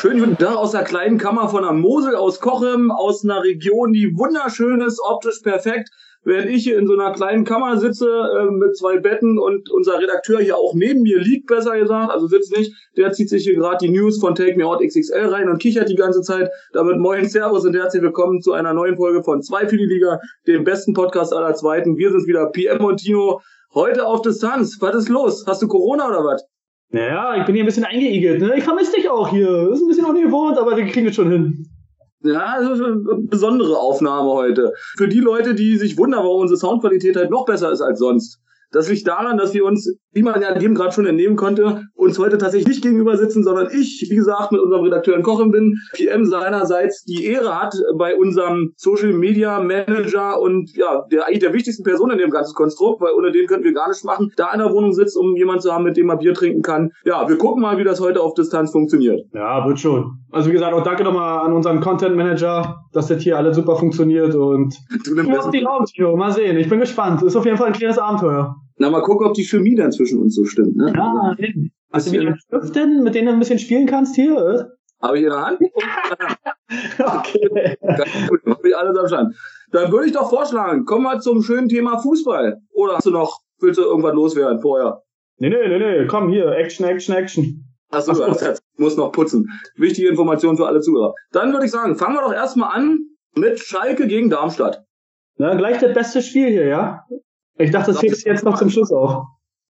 Schönen guten Tag aus der kleinen Kammer von der Mosel, aus Kochem, aus einer Region, die wunderschön ist, optisch perfekt. Während ich hier in so einer kleinen Kammer sitze äh, mit zwei Betten und unser Redakteur hier auch neben mir liegt, besser gesagt, also sitzt nicht, der zieht sich hier gerade die News von Take Me Out XXL rein und kichert die ganze Zeit. Damit moin, Servus und herzlich willkommen zu einer neuen Folge von Zwei für die Liga, dem besten Podcast aller Zweiten. Wir sind wieder PM und Tino. Heute auf Distanz. Was ist los? Hast du Corona oder was? Naja, ich bin hier ein bisschen eingeigelt. Ne? Ich vermisse dich auch hier. Ist ein bisschen ungewohnt, aber wir kriegen es schon hin. Ja, das ist eine besondere Aufnahme heute. Für die Leute, die sich wundern, warum unsere Soundqualität halt noch besser ist als sonst. Das liegt daran, dass wir uns, wie man ja dem gerade schon entnehmen konnte, uns heute tatsächlich nicht gegenüber sitzen, sondern ich, wie gesagt, mit unserem Redakteur in Kochen bin. PM seinerseits die Ehre hat, bei unserem Social Media Manager und ja, der eigentlich der wichtigsten Person in dem ganzen Konstrukt, weil ohne den könnten wir gar nichts machen, da in der Wohnung sitzt, um jemanden zu haben, mit dem man Bier trinken kann. Ja, wir gucken mal, wie das heute auf Distanz funktioniert. Ja, wird schon. Also wie gesagt, auch danke nochmal an unseren Content Manager, dass das hier alles super funktioniert und du nimmst die Raum, Tino. Mal sehen. Ich bin gespannt. Ist auf jeden Fall ein kleines Abenteuer. Na, mal gucken, ob die Chemie dann zwischen uns so stimmt. Ne? Ja, Hast du wieder Stiften, mit denen du ein bisschen spielen kannst hier? Habe ich in der Hand? okay. Gut, hab ich alles am Stand. Dann würde ich doch vorschlagen, kommen wir zum schönen Thema Fußball. Oder hast du noch, willst du irgendwas loswerden vorher? Nee, nee, nee, nee, komm hier, Action, Action, Action. Achso, Ach so. muss noch putzen. Wichtige Information für alle Zuhörer. Dann würde ich sagen, fangen wir doch erstmal an mit Schalke gegen Darmstadt. Na, gleich das beste Spiel hier, ja? Ich dachte, das hebst du jetzt noch zum Schluss auf.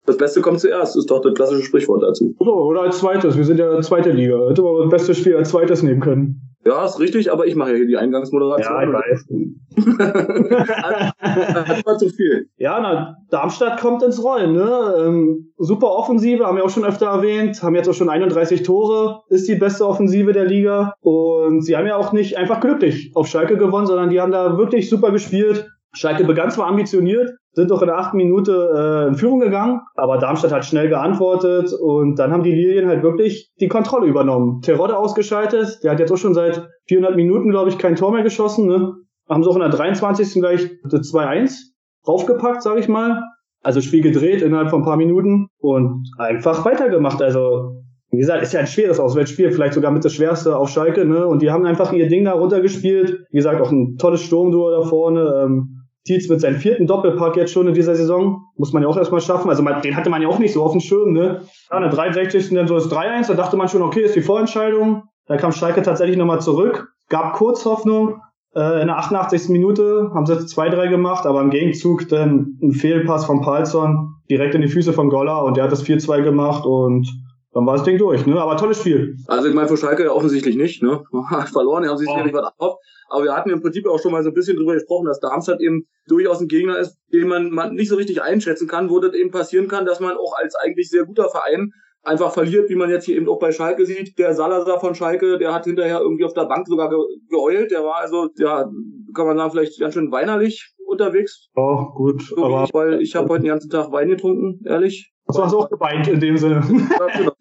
Das Beste kommt zuerst, ist doch das klassische Sprichwort dazu. So, oder als zweites. Wir sind ja zweite Liga. Hätte man das beste Spiel als zweites nehmen können. Ja, ist richtig, aber ich mache ja hier die Eingangsmoderation. Ja, ich weiß. das war zu viel. Ja, na, Darmstadt kommt ins Rollen, ne? Ähm, super Offensive, haben wir auch schon öfter erwähnt, haben jetzt auch schon 31 Tore, ist die beste Offensive der Liga. Und sie haben ja auch nicht einfach glücklich auf Schalke gewonnen, sondern die haben da wirklich super gespielt. Schalke begann zwar ambitioniert, sind doch in der achten Minute äh, in Führung gegangen, aber Darmstadt hat schnell geantwortet und dann haben die Lilien halt wirklich die Kontrolle übernommen. Terodde ausgeschaltet, der hat jetzt auch schon seit 400 Minuten, glaube ich, kein Tor mehr geschossen. Ne? Haben sie auch in der 23. gleich 2-1 raufgepackt, sage ich mal. Also Spiel gedreht innerhalb von ein paar Minuten und einfach weitergemacht. Also wie gesagt, ist ja ein schweres Auswärtsspiel, vielleicht sogar mit das schwerste auf Schalke, ne? Und die haben einfach ihr Ding da runtergespielt. Wie gesagt, auch ein tolles Sturmduo da vorne. Ähm, Tietz mit seinem vierten Doppelpack jetzt schon in dieser Saison. Muss man ja auch erstmal schaffen. Also man, den hatte man ja auch nicht so auf dem Schirm, ne? Ja, in der 63. dann so das 3-1, da dachte man schon, okay, ist die Vorentscheidung. Da kam Schalke tatsächlich nochmal zurück. Gab kurz Hoffnung. Äh, in der 88. Minute haben sie 2-3 gemacht, aber im Gegenzug dann ein Fehlpass von Palzon direkt in die Füße von Goller und der hat das 4-2 gemacht und dann war das Ding durch, ne? Aber tolles Spiel. Also ich meine für Schalke offensichtlich nicht, ne? Verloren, die haben sich sicherlich was auf. Aber wir hatten im Prinzip auch schon mal so ein bisschen drüber gesprochen, dass Darmstadt eben durchaus ein Gegner ist, den man, man nicht so richtig einschätzen kann, wo das eben passieren kann, dass man auch als eigentlich sehr guter Verein einfach verliert, wie man jetzt hier eben auch bei Schalke sieht. Der Salazar von Schalke, der hat hinterher irgendwie auf der Bank sogar ge geheult. Der war also, ja, kann man sagen, vielleicht ganz schön weinerlich unterwegs. Oh, gut. So aber ich, weil ich habe heute den ganzen Tag Wein getrunken, ehrlich. Du hast auch geweint in dem Sinne. Genau.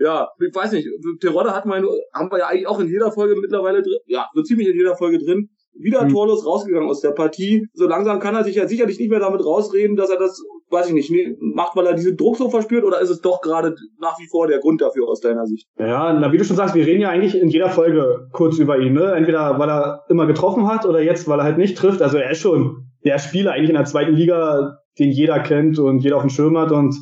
ja, ich weiß nicht. Terodde hat mein, haben wir ja eigentlich auch in jeder Folge mittlerweile drin. Ja, so ziemlich in jeder Folge drin. Wieder hm. torlos rausgegangen aus der Partie. So langsam kann er sich ja sicherlich nicht mehr damit rausreden, dass er das, weiß ich nicht, macht, weil er diesen Druck so verspürt oder ist es doch gerade nach wie vor der Grund dafür aus deiner Sicht? Ja, na, wie du schon sagst, wir reden ja eigentlich in jeder Folge kurz über ihn, ne? Entweder weil er immer getroffen hat oder jetzt, weil er halt nicht trifft. Also er ist schon der Spieler eigentlich in der zweiten Liga, den jeder kennt und jeder auf dem Schirm hat und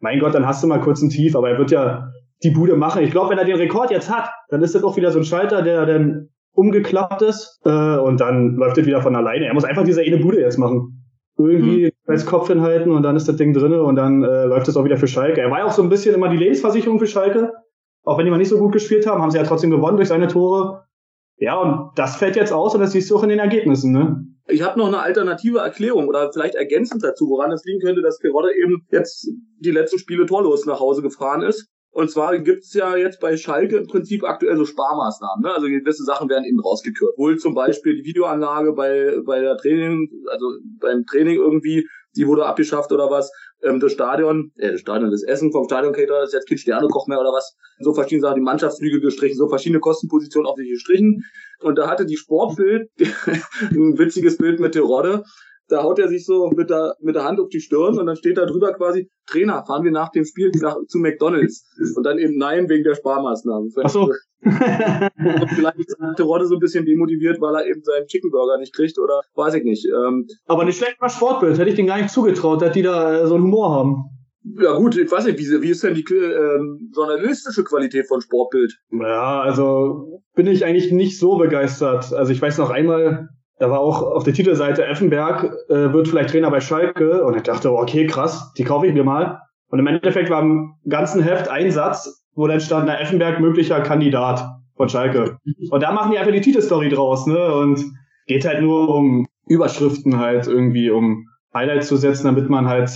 mein Gott, dann hast du mal kurz ein Tief, aber er wird ja die Bude machen. Ich glaube, wenn er den Rekord jetzt hat, dann ist das auch wieder so ein Schalter, der dann umgeklappt ist äh, und dann läuft das wieder von alleine. Er muss einfach diese eine Bude jetzt machen. Irgendwie mhm. als Kopf hinhalten und dann ist das Ding drinne und dann äh, läuft es auch wieder für Schalke. Er war ja auch so ein bisschen immer die Lebensversicherung für Schalke. Auch wenn die mal nicht so gut gespielt haben, haben sie ja trotzdem gewonnen durch seine Tore. Ja, und das fällt jetzt aus und das siehst du auch in den Ergebnissen, ne? Ich habe noch eine alternative Erklärung oder vielleicht ergänzend dazu, woran es liegen könnte, dass Perotte eben jetzt die letzten Spiele torlos nach Hause gefahren ist. Und zwar gibt's ja jetzt bei Schalke im Prinzip aktuell so Sparmaßnahmen. Ne? Also gewisse Sachen werden eben rausgekürzt. Wohl zum Beispiel die Videoanlage bei, bei der Training, also beim Training irgendwie, die wurde abgeschafft oder was. Ähm, das Stadion, äh, das Stadion, das Essen vom Stadion Cater ist jetzt kein Sternekoch mehr oder was. So verschiedene Sachen, die Mannschaftsflüge gestrichen, so verschiedene Kostenpositionen auf sich gestrichen. Und da hatte die Sportbild ein witziges Bild mit der Rodde da haut er sich so mit der, mit der Hand auf die Stirn und dann steht da drüber quasi, Trainer, fahren wir nach dem Spiel nach, zu McDonalds. Und dann eben nein wegen der Sparmaßnahmen. Ach so. vielleicht ist der Rodde so ein bisschen demotiviert, weil er eben seinen Chicken Burger nicht kriegt oder weiß ich nicht. Ähm, Aber nicht schlecht mal Sportbild, hätte ich den gar nicht zugetraut, dass die da äh, so einen Humor haben. Ja gut, ich weiß nicht, wie, wie ist denn die ähm, journalistische Qualität von Sportbild? Ja, also bin ich eigentlich nicht so begeistert. Also ich weiß noch einmal, da war auch auf der Titelseite Effenberg äh, wird vielleicht Trainer bei Schalke und ich dachte, okay, krass, die kaufe ich mir mal. Und im Endeffekt war im ganzen Heft ein Satz, wo dann stand, na, Effenberg möglicher Kandidat von Schalke. Und da machen die einfach die Titelstory draus, ne? Und geht halt nur um Überschriften halt irgendwie, um Highlights zu setzen, damit man halt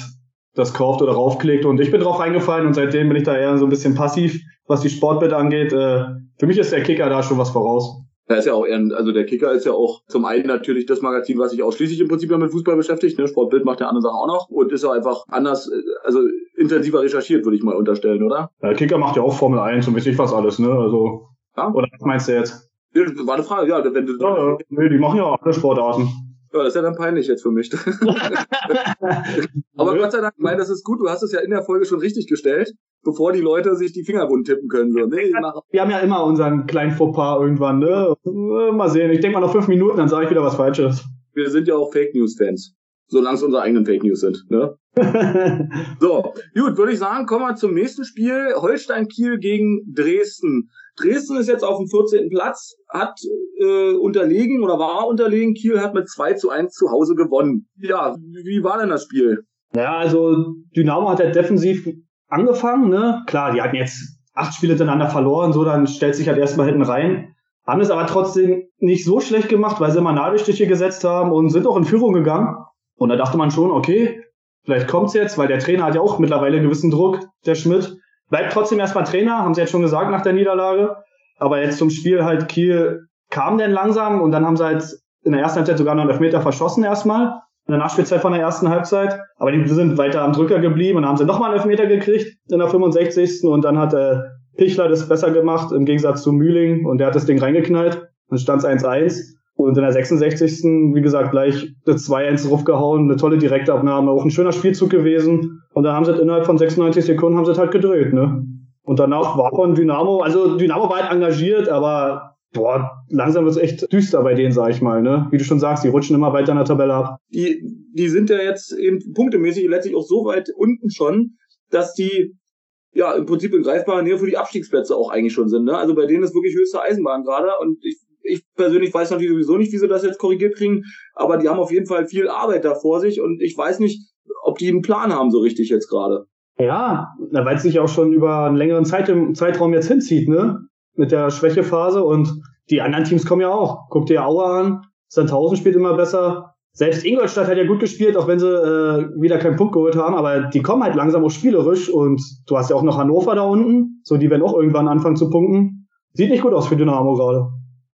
das kauft oder raufklickt. Und ich bin drauf eingefallen und seitdem bin ich da eher so ein bisschen passiv, was die Sportbild angeht. Äh, für mich ist der Kicker da schon was voraus. Da ist ja auch eher, also der Kicker ist ja auch zum einen natürlich das Magazin, was sich ausschließlich im Prinzip mit Fußball beschäftigt. Ne? Sportbild macht ja andere Sachen auch noch und ist ja einfach anders, also intensiver recherchiert, würde ich mal unterstellen, oder? Ja, der Kicker macht ja auch Formel 1 und weiß nicht was alles, ne? Also. Ja? Oder was meinst du jetzt? Ja, war eine Frage, ja, wenn du. Ja, ja. Nee, die machen ja alle Sportarten. Ja, das ist ja dann peinlich jetzt für mich. Aber Gott sei Dank, ich meine, das ist gut. Du hast es ja in der Folge schon richtig gestellt, bevor die Leute sich die Finger wund tippen können. So. Nee, wir haben ja immer unseren kleinen Fauxpas irgendwann, ne? Mal sehen. Ich denke mal noch fünf Minuten, dann sage ich wieder was Falsches. Wir sind ja auch Fake News Fans. Solange es unsere eigenen Fake News sind, ne? so, gut, würde ich sagen, kommen wir zum nächsten Spiel. Holstein Kiel gegen Dresden. Dresden ist jetzt auf dem 14. Platz, hat äh, unterlegen oder war unterlegen. Kiel hat mit 2 zu 1 zu Hause gewonnen. Ja, wie war denn das Spiel? Ja, also Dynamo hat ja defensiv angefangen, ne? Klar, die hatten jetzt acht Spiele hintereinander verloren, so, dann stellt sich halt erstmal hinten rein. Haben es aber trotzdem nicht so schlecht gemacht, weil sie immer Nadelstiche gesetzt haben und sind auch in Führung gegangen. Und da dachte man schon, okay, vielleicht kommt's jetzt, weil der Trainer hat ja auch mittlerweile gewissen Druck, der Schmidt bleibt trotzdem erstmal Trainer, haben sie jetzt schon gesagt nach der Niederlage. Aber jetzt zum Spiel halt Kiel kam denn langsam und dann haben sie halt in der ersten Halbzeit sogar noch einen Elfmeter verschossen erstmal. In der Nachspielzeit von der ersten Halbzeit. Aber die sind weiter am Drücker geblieben und haben sie nochmal einen Elfmeter gekriegt in der 65. Und dann hat äh, Pichler das besser gemacht im Gegensatz zu Mühling und der hat das Ding reingeknallt. Dann stand es 1-1. Und in der 66. wie gesagt, gleich das 2-1 draufgehauen, eine tolle Direktabnahme, auch ein schöner Spielzug gewesen. Und dann haben sie es innerhalb von 96 Sekunden haben sie es halt gedreht, ne? Und danach war von Dynamo, also Dynamo war halt engagiert, aber boah, langsam wird's echt düster bei denen, sag ich mal, ne? Wie du schon sagst, die rutschen immer weiter in der Tabelle ab. Die, die sind ja jetzt eben punktemäßig letztlich auch so weit unten schon, dass die ja im Prinzip in greifbarer Nähe für die Abstiegsplätze auch eigentlich schon sind. Ne? Also bei denen ist wirklich höchste Eisenbahn gerade und ich ich persönlich weiß natürlich sowieso nicht, wie sie das jetzt korrigiert kriegen, aber die haben auf jeden Fall viel Arbeit da vor sich und ich weiß nicht, ob die einen Plan haben so richtig jetzt gerade. Ja, weil es sich auch schon über einen längeren Zeit Zeitraum jetzt hinzieht, ne? Mit der Schwächephase und die anderen Teams kommen ja auch. Guck dir Aue an, Sandhausen spielt immer besser. Selbst Ingolstadt hat ja gut gespielt, auch wenn sie äh, wieder keinen Punkt geholt haben, aber die kommen halt langsam auch spielerisch und du hast ja auch noch Hannover da unten, so die werden auch irgendwann anfangen zu punkten. Sieht nicht gut aus für Dynamo gerade.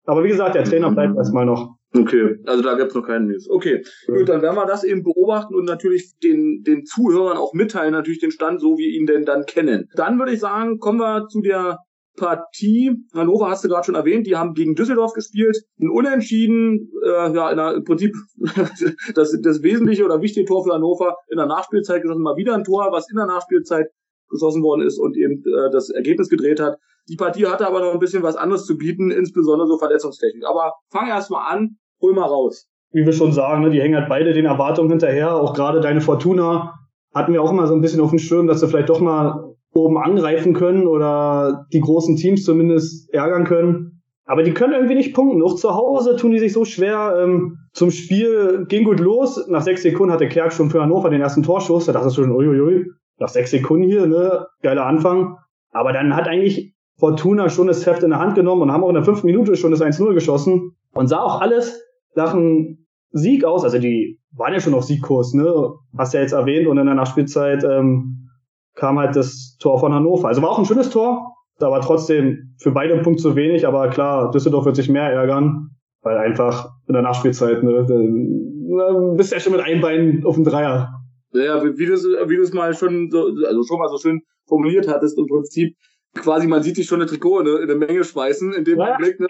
Aber wie gesagt, der Trainer bleibt erstmal noch. Okay, also da gibt's noch keinen News. Okay, ja. gut, dann werden wir das eben beobachten und natürlich den, den Zuhörern auch mitteilen, natürlich den Stand, so wie wir ihn denn dann kennen. Dann würde ich sagen, kommen wir zu der Partie. Hannover hast du gerade schon erwähnt, die haben gegen Düsseldorf gespielt. Ein Unentschieden, äh, ja, der, im Prinzip das, das wesentliche oder wichtige Tor für Hannover in der Nachspielzeit geschossen. Mal wieder ein Tor, was in der Nachspielzeit geschossen worden ist und eben äh, das Ergebnis gedreht hat. Die Partie hatte aber noch ein bisschen was anderes zu bieten, insbesondere so Verletzungstechnik. Aber fang erst mal an, hol mal raus. Wie wir schon sagen, ne, die hängen halt beide den Erwartungen hinterher. Auch gerade deine Fortuna hatten wir auch immer so ein bisschen auf dem Schirm, dass sie vielleicht doch mal oben angreifen können oder die großen Teams zumindest ärgern können. Aber die können irgendwie nicht punkten. Auch zu Hause tun die sich so schwer. Ähm, zum Spiel ging gut los. Nach sechs Sekunden hatte Kerk schon für Hannover den ersten Torschuss. Da dachte ich schon, uiuiui, nach sechs Sekunden hier, ne? Geiler Anfang. Aber dann hat eigentlich Fortuna schon das Heft in der Hand genommen und haben auch in der fünften Minute schon das 1-0 geschossen und sah auch alles nach einem Sieg aus. Also die waren ja schon auf Siegkurs, ne? Hast ja jetzt erwähnt und in der Nachspielzeit ähm, kam halt das Tor von Hannover. Also war auch ein schönes Tor, aber trotzdem für beide ein Punkt zu wenig. Aber klar, Düsseldorf wird sich mehr ärgern, weil einfach in der Nachspielzeit, ne, dann bist du ja schon mit einem Bein auf dem Dreier. Ja, wie, du es wie du es mal schon so, also schon mal so schön formuliert hattest, im Prinzip quasi, man sieht dich schon ein Trikot in eine, in eine Menge schmeißen, in dem ja. Blick, ne,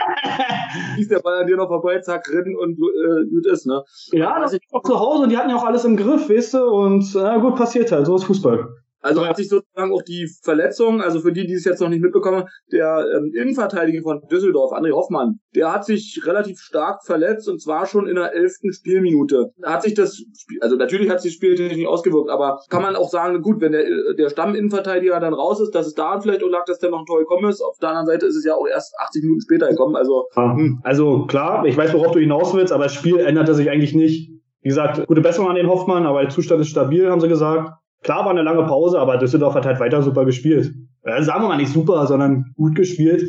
schießt der Ball an dir noch vorbei, zack, rennen und äh, gut ist, ne? Ja, das ist auch zu Hause und die hatten ja auch alles im Griff, weißt du, und ja, gut, passiert halt, so ist Fußball. Also hat sich sozusagen auch die Verletzung, also für die, die es jetzt noch nicht mitbekommen, der ähm, Innenverteidiger von Düsseldorf, André Hoffmann, der hat sich relativ stark verletzt und zwar schon in der elften Spielminute. Da hat sich das, also natürlich hat sich das Spiel nicht ausgewirkt, aber kann man auch sagen, gut, wenn der, der Stamminnenverteidiger dann raus ist, dass es daran vielleicht auch lag, dass der noch ein Tor gekommen ist. Auf der anderen Seite ist es ja auch erst 80 Minuten später gekommen, also. Hm. Also klar, ich weiß, worauf du hinaus willst, aber das Spiel änderte sich eigentlich nicht. Wie gesagt, gute Besserung an den Hoffmann, aber der Zustand ist stabil, haben sie gesagt. Klar war eine lange Pause, aber Düsseldorf hat halt weiter super gespielt. Äh, sagen wir mal nicht super, sondern gut gespielt.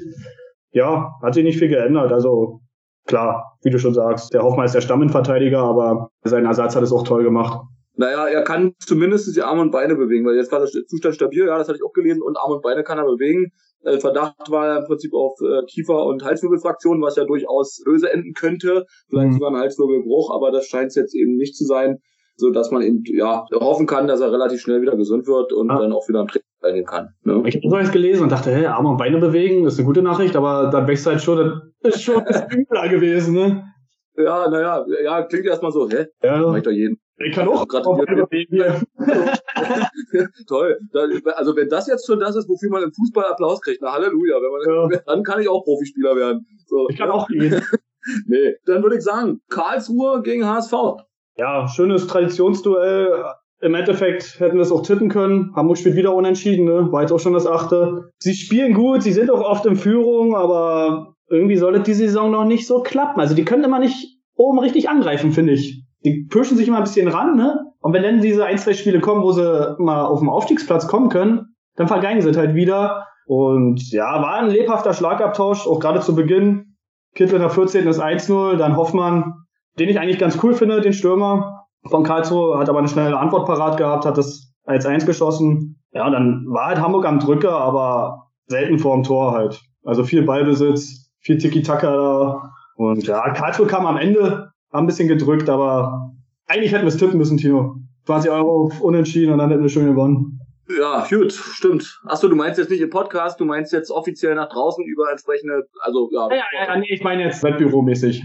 Ja, hat sich nicht viel geändert. Also klar, wie du schon sagst, der Hoffmann ist der Stamminverteidiger, aber sein Ersatz hat es auch toll gemacht. Naja, er kann zumindest die Arme und Beine bewegen, weil jetzt war der Zustand stabil, ja, das hatte ich auch gelesen, und Arme und Beine kann er bewegen. Äh, Verdacht war im Prinzip auf äh, Kiefer- und Halswirbelfraktion, was ja durchaus böse enden könnte, vielleicht mhm. sogar ein Halswirbelbruch, aber das scheint es jetzt eben nicht zu sein so dass man eben ja hoffen kann, dass er relativ schnell wieder gesund wird und ja. dann auch wieder am Training teilnehmen kann. Ne? Ich habe das jetzt gelesen und dachte, hey, Arme und Beine bewegen, ist eine gute Nachricht, aber dann wächst halt schon, das ist schon ein bisschen übler gewesen, ne? Ja, naja, ja, klingt erstmal so, hä? Ja. Mach ich doch jeden. Ich kann auch gerade bewegen Toll. Also wenn das jetzt schon das ist, wofür man im Fußball Applaus kriegt, na Halleluja, wenn man, ja. dann kann ich auch Profispieler werden. So. Ich kann auch gehen. nee, dann würde ich sagen, Karlsruhe gegen HSV ja, schönes Traditionsduell. Im Endeffekt hätten wir es auch tippen können. Hamburg spielt wieder unentschieden, ne? War jetzt auch schon das achte. Sie spielen gut, sie sind auch oft in Führung, aber irgendwie soll es die Saison noch nicht so klappen. Also die können immer nicht oben richtig angreifen, finde ich. Die pushen sich immer ein bisschen ran, ne? Und wenn dann diese ein, zwei Spiele kommen, wo sie mal auf den Aufstiegsplatz kommen können, dann vergeigen sie halt wieder. Und ja, war ein lebhafter Schlagabtausch, auch gerade zu Beginn. Kittel der 14. ist 1-0, dann Hoffmann den ich eigentlich ganz cool finde, den Stürmer von Karlsruhe, hat aber eine schnelle Antwort parat gehabt, hat das als eins geschossen. Ja, dann war halt Hamburg am Drücker, aber selten vorm Tor halt. Also viel Ballbesitz, viel Tiki-Taka da. Und ja, Karlsruhe kam am Ende, haben ein bisschen gedrückt, aber eigentlich hätten wir es tippen müssen, Tino. 20 Euro unentschieden und dann hätten wir schon gewonnen. Ja, gut, stimmt. Achso, du meinst jetzt nicht im Podcast, du meinst jetzt offiziell nach draußen über entsprechende, also ja. Ja, ja, ja nee, ich meine jetzt Wettbüromäßig.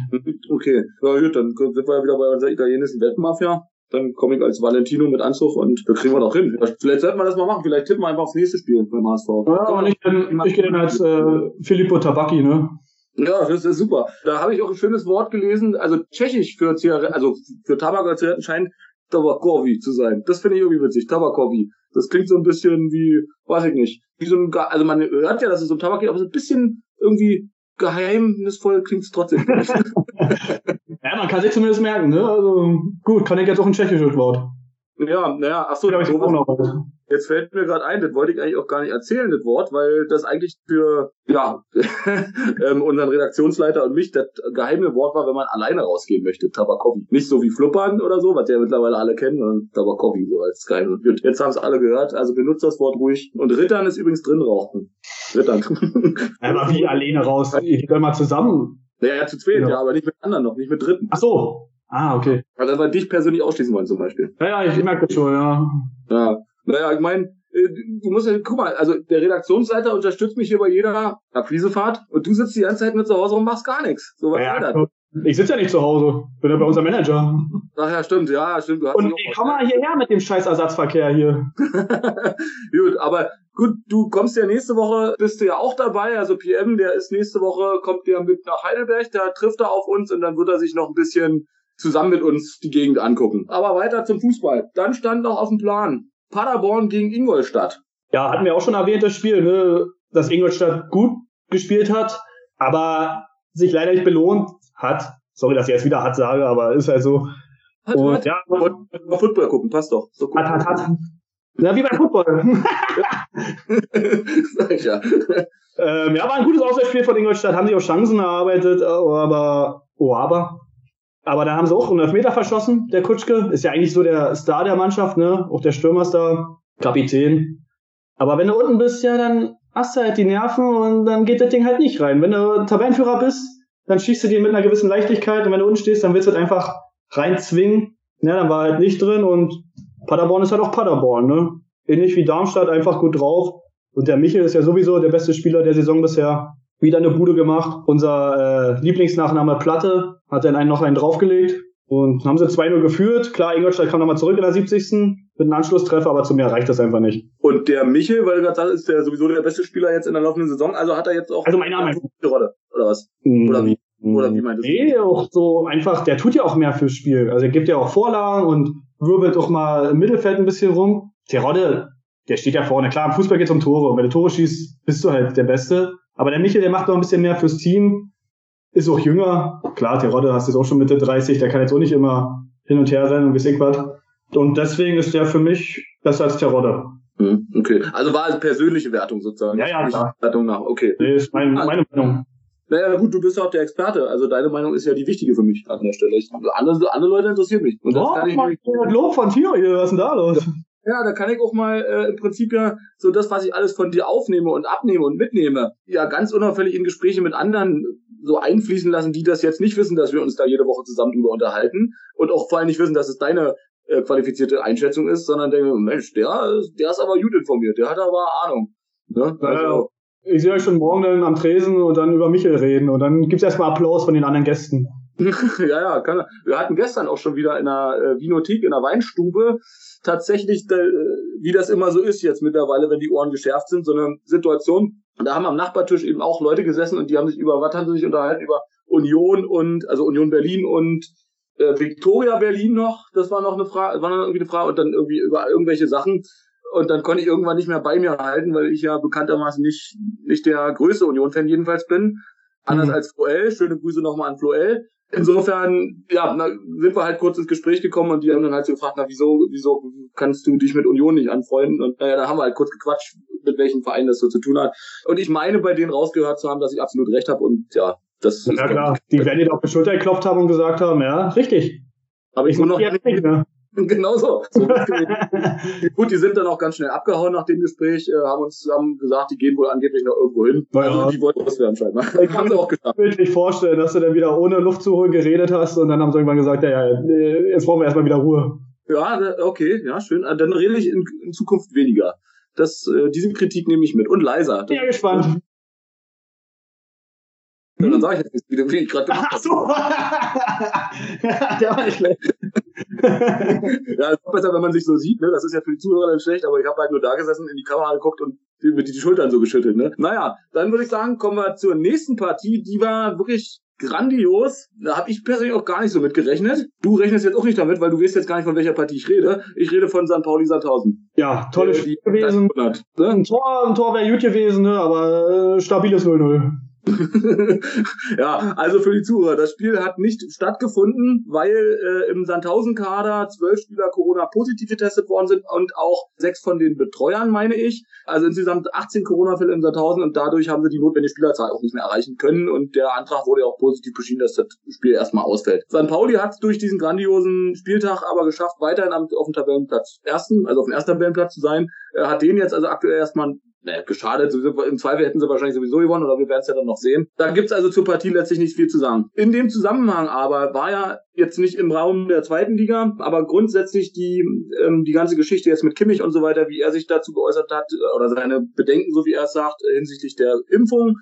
Okay, ja gut, dann sind wir wieder bei unserer italienischen Wettmafia. Dann komme ich als Valentino mit Anzug und da kriegen wir doch hin. Vielleicht sollten wir das mal machen. Vielleicht tippen wir einfach aufs nächste Spiel beim HSV. Ja, aber ich, bin, ich gehe dann als äh, Filippo Tabacchi, ne? Ja, das ist super. Da habe ich auch ein schönes Wort gelesen. Also Tschechisch für Zigaretten, also für Tabak oder Zigaretten scheint Tabakovi zu sein. Das finde ich irgendwie witzig. Tabakovi. Das klingt so ein bisschen wie, weiß ich nicht, wie so ein, also man hört ja, dass es um Tabak geht, aber so ein bisschen irgendwie geheimnisvoll klingt es trotzdem. ja, man kann sich zumindest merken, ne? Also, gut, kann ich jetzt auch ein tschechisches Wort. Ja, naja, ach so, da ich auch noch was. Jetzt fällt mir gerade ein, das wollte ich eigentlich auch gar nicht erzählen, das Wort, weil das eigentlich für ja ähm, unseren Redaktionsleiter und mich das geheime Wort war, wenn man alleine rausgehen möchte, Tabakowi. Nicht so wie Fluppern oder so, was ja mittlerweile alle kennen, sondern Tabakowi so als geheim. Jetzt haben es alle gehört, also benutzt das Wort ruhig. Und Rittern ist übrigens drin rauchen. Rittern. Aber wie alleine raus? Ich will mal zusammen. Ja, ja, zu zweit, ja. ja, aber nicht mit anderen noch, nicht mit Dritten. Ach so. Ah, okay. Also, weil dich persönlich ausschließen wollen zum Beispiel. Ja, ja, ich merke das schon, ja. Ja. Naja, ich meine, äh, du musst ja, guck mal, also der Redaktionsleiter unterstützt mich hier bei jeder Akquisefahrt und du sitzt die ganze Zeit mit zu Hause und machst gar nichts. So was ja, das? Ich sitze ja nicht zu Hause, bin ja bei unserem Manager. Ach ja, stimmt, ja, stimmt. Du hast und ich komm mal hierher mit dem scheiß Ersatzverkehr hier. gut, aber gut, du kommst ja nächste Woche, bist du ja auch dabei, also PM, der ist nächste Woche, kommt ja mit nach Heidelberg, da trifft er auf uns und dann wird er sich noch ein bisschen zusammen mit uns die Gegend angucken. Aber weiter zum Fußball. Dann stand noch auf dem Plan Paderborn gegen Ingolstadt. Ja, hatten wir auch schon erwähnt, das Spiel, ne? dass Ingolstadt gut gespielt hat, aber sich leider nicht belohnt hat. Sorry, dass ich jetzt wieder hat sage, aber ist halt so. Hat, und, hat. ja, mal Football gucken, passt doch. So hat, hat, hat. Na, wie beim Football. Sag ich ja. Ähm, ja, war ein gutes Auswärtsspiel von Ingolstadt, haben sich auch Chancen erarbeitet, aber, oh, aber aber da haben sie auch einen Elfmeter verschossen, der Kutschke. Ist ja eigentlich so der Star der Mannschaft, ne? Auch der Stürmerstar, Kapitän. Aber wenn du unten bist, ja, dann hast du halt die Nerven und dann geht das Ding halt nicht rein. Wenn du Tabellenführer bist, dann schießt du den mit einer gewissen Leichtigkeit und wenn du unten stehst, dann willst du halt einfach reinzwingen. Ja, dann war halt nicht drin und Paderborn ist halt auch Paderborn, ne? Ähnlich wie Darmstadt, einfach gut drauf. Und der Michel ist ja sowieso der beste Spieler der Saison bisher. Wieder eine Bude gemacht. Unser äh, Lieblingsnachname Platte hat dann einen noch einen draufgelegt. Und haben sie 2-0 geführt. Klar, Ingolstadt kam nochmal zurück in der 70. mit einem Anschlusstreffer, aber zu mir reicht das einfach nicht. Und der Michel, weil du gerade sagst, ist der sowieso der beste Spieler jetzt in der laufenden Saison. Also hat er jetzt auch also meine eine Rolle, oder was? Oder wie? Oder wie meintest du? Nee, auch so einfach, der tut ja auch mehr fürs Spiel. Also er gibt ja auch Vorlagen und wirbelt auch mal im Mittelfeld ein bisschen rum. Terodde, der steht ja vorne. Klar, im Fußball geht's um Tore. Und wenn du Tore schießt, bist du halt der Beste. Aber der Michel, der macht noch ein bisschen mehr fürs Team. Ist auch jünger. Klar, Terodde hast jetzt auch schon Mitte 30. Der kann jetzt auch nicht immer hin und her rennen und wie ich was. Und deswegen ist der für mich besser als Terodde. Hm, okay. Also war es persönliche Wertung sozusagen. Ja, ja, klar. Wertung nach. Okay. Nee, ist mein, meine Meinung. Naja, gut, du bist ja auch der Experte. Also deine Meinung ist ja die wichtige für mich an der Stelle. Ich, andere, andere Leute interessieren mich. Und das oh, kann ich nicht. Lob von Thierry, was ist denn da los? Ja, da kann ich auch mal äh, im Prinzip ja so das, was ich alles von dir aufnehme und abnehme und mitnehme, ja ganz unauffällig in Gespräche mit anderen so einfließen lassen, die das jetzt nicht wissen, dass wir uns da jede Woche zusammen drüber unterhalten und auch vor allem nicht wissen, dass es deine äh, qualifizierte Einschätzung ist, sondern denken, Mensch, der, der ist aber gut informiert, der hat aber Ahnung. Ne? Also, ich sehe euch schon morgen dann am Tresen und dann über Michel reden und dann gibt's erstmal Applaus von den anderen Gästen. ja, ja, kann, wir hatten gestern auch schon wieder in einer äh, Vinothek, in einer Weinstube, tatsächlich, äh, wie das immer so ist jetzt mittlerweile, wenn die Ohren geschärft sind, so eine Situation. Da haben am Nachbartisch eben auch Leute gesessen und die haben sich über, was haben sie sich unterhalten? Über Union und, also Union Berlin und äh, Victoria Berlin noch, das war noch eine Frage, war noch irgendwie eine Frage und dann irgendwie über irgendwelche Sachen. Und dann konnte ich irgendwann nicht mehr bei mir halten, weil ich ja bekanntermaßen nicht, nicht der größte Union-Fan jedenfalls bin. Anders mhm. als Floel. Schöne Grüße nochmal an Floel. Insofern, ja, na, sind wir halt kurz ins Gespräch gekommen und die haben dann halt so gefragt, na, wieso, wieso kannst du dich mit Union nicht anfreunden? Und naja, da haben wir halt kurz gequatscht, mit welchem Verein das so zu tun hat. Und ich meine, bei denen rausgehört zu haben, dass ich absolut recht habe und ja, das ja, ist. Ja klar, die werden dir auf die Schulter geklopft haben und gesagt haben, ja, richtig. Aber ich, ich nur noch nicht mehr. Genau so. so Gut, die sind dann auch ganz schnell abgehauen nach dem Gespräch, äh, haben uns haben gesagt, die gehen wohl angeblich noch irgendwo hin. Ja. Also die wollten loswerden scheinbar. Ich kann mir auch geschafft. Ich mir vorstellen, dass du dann wieder ohne Luft zu holen geredet hast und dann haben sie irgendwann gesagt, ja, ja, jetzt brauchen wir erstmal wieder Ruhe. Ja, okay, ja, schön. Ah, dann rede ich in, in Zukunft weniger. Das, äh, diese Kritik nehme ich mit. Und leiser. Bin ja gespannt. Ja, dann sage ich jetzt nicht, wie, wie ich gerade gemacht habe. Ach so. der war nicht schlecht. ja, es ist besser, wenn man sich so sieht, ne? Das ist ja für die Zuhörer dann schlecht, aber ich habe halt nur da gesessen, in die Kamera geguckt und mit die Schultern so geschüttelt, ne? Naja, dann würde ich sagen, kommen wir zur nächsten Partie. Die war wirklich grandios. Da habe ich persönlich auch gar nicht so mit gerechnet. Du rechnest jetzt auch nicht damit, weil du weißt jetzt gar nicht, von welcher Partie ich rede. Ich rede von St. Pauli Sandhausen. Ja, tolles Spiel gewesen. ne? Ein Tor, ein Tor wäre gut gewesen, ne? aber äh, stabiles 0-0. ja, also für die Zuhörer, das Spiel hat nicht stattgefunden, weil äh, im Sandhausen-Kader zwölf Spieler Corona-positiv getestet worden sind und auch sechs von den Betreuern, meine ich. Also insgesamt 18 Corona-Fälle im Sandhausen und dadurch haben sie die notwendige Spielerzahl auch nicht mehr erreichen können und der Antrag wurde ja auch positiv beschieden, dass das Spiel erstmal ausfällt. St. Pauli hat es durch diesen grandiosen Spieltag aber geschafft, weiterhin auf dem Tabellenplatz ersten, also auf dem ersten Tabellenplatz zu sein. Er hat den jetzt also aktuell erstmal naja, geschadet. Im Zweifel hätten sie wahrscheinlich sowieso gewonnen, oder wir werden es ja dann noch sehen. Da gibt's also zur Partie letztlich nicht viel zu sagen. In dem Zusammenhang aber war ja jetzt nicht im Raum der zweiten Liga, aber grundsätzlich die, ähm, die ganze Geschichte jetzt mit Kimmich und so weiter, wie er sich dazu geäußert hat, oder seine Bedenken, so wie er es sagt, hinsichtlich der Impfung.